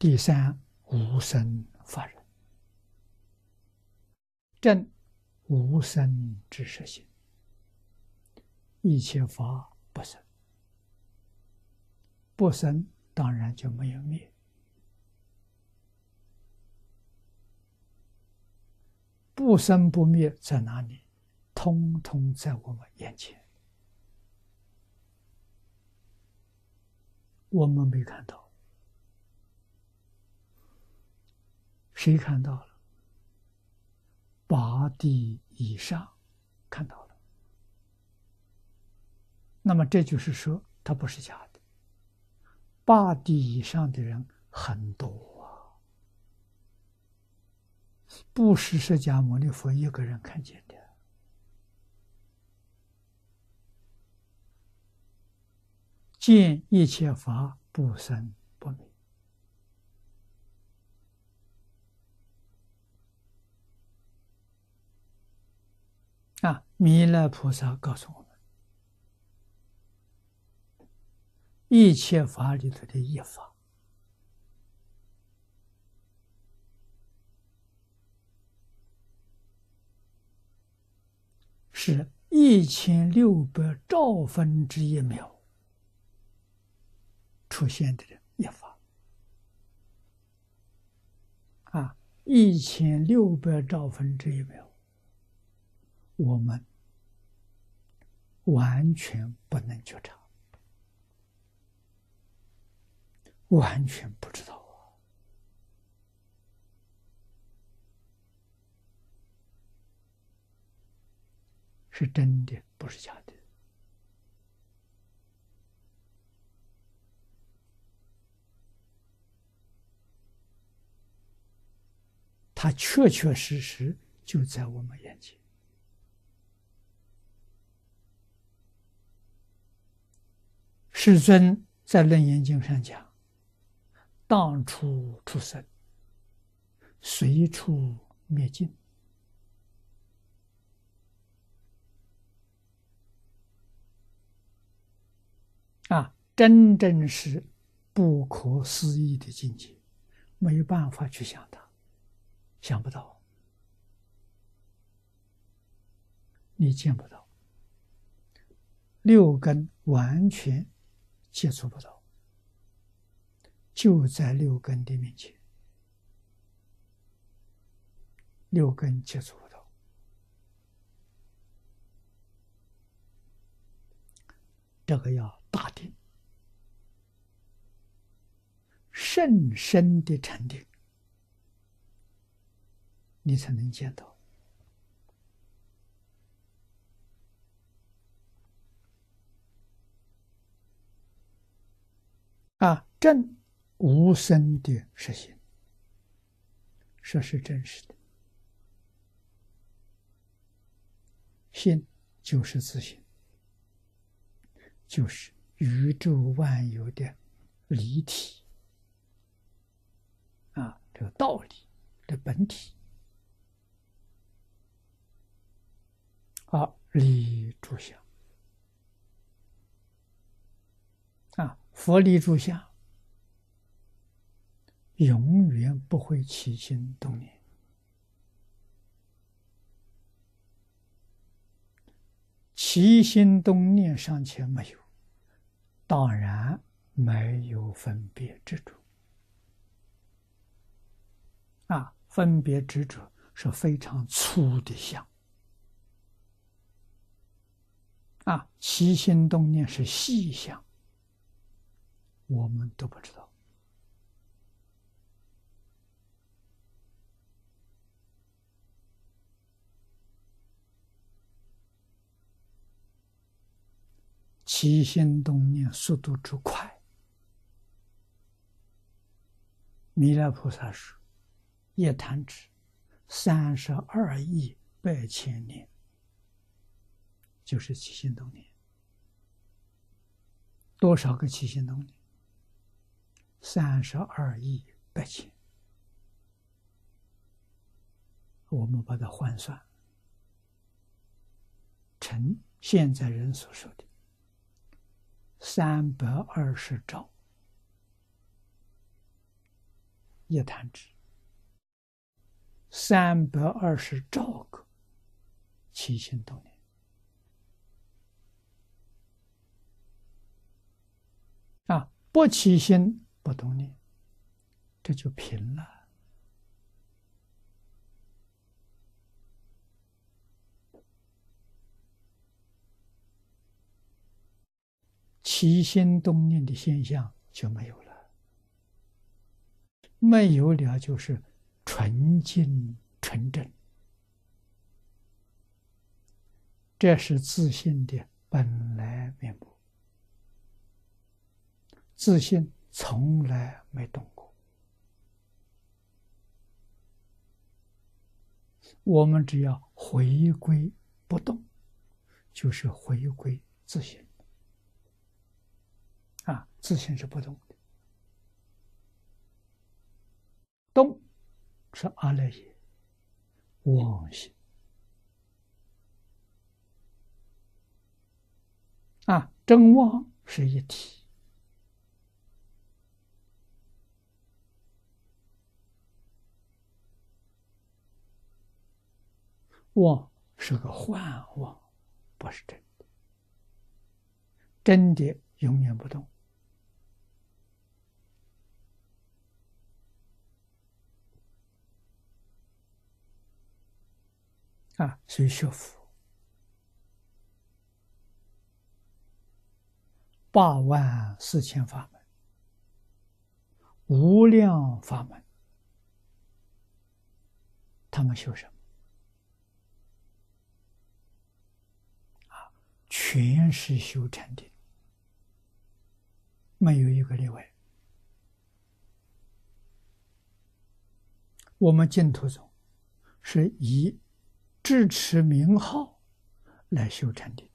第三，无生法忍，正无生之实性，一切法不生，不生当然就没有灭，不生不灭在哪里？通通在我们眼前。我们没看到，谁看到了？八地以上看到了。那么这就是说，它不是假的。八地以上的人很多啊，不是释迦牟尼佛一个人看见的。见一切法不生啊！弥勒菩萨告诉我们：一切法里头的一法，是一千六百兆分之一秒。出现的人一法啊，一千六百兆分之一秒，我们完全不能觉察，完全不知道啊，是真的，不是假的。它确确实实就在我们眼前。世尊在《楞严经》上讲：“当处出生，随处灭尽。”啊，真正是不可思议的境界，没有办法去想它。想不到，你见不到，六根完全接触不到，就在六根的面前，六根接触不到，这个要大定，甚深的禅定。你才能见到正！无声的实性，这是真实的。心就是自信，就是宇宙万有的离体啊，这个道理的本体。啊，立住相啊，佛立住相，永远不会起心动念，起心动念尚且没有，当然没有分别执着啊，分别执着是非常粗的相。啊，起心动念是细相，我们都不知道。起心动念速度之快，弥勒菩萨说：“一弹指，三十二亿百千年。”就是起心动念，多少个起心动念？三十二亿百千。我们把它换算成现在人所说的三百二十兆一弹指，三百二十兆个起心动念啊！不起心不动念，这就平了。起心动念的现象就没有了，没有了就是纯净纯正，这是自信的本来面目。自信从来没动过，我们只要回归不动，就是回归自信。啊，自信是不动的，动是阿赖耶妄心。啊，真妄是一体，妄是个幻妄，不是真的，真的永远不动。啊，所以学佛八万四千法门，无量法门，他们修什么？啊，全是修禅定，没有一个例外。我们净土宗是以。支持名号来修禅定，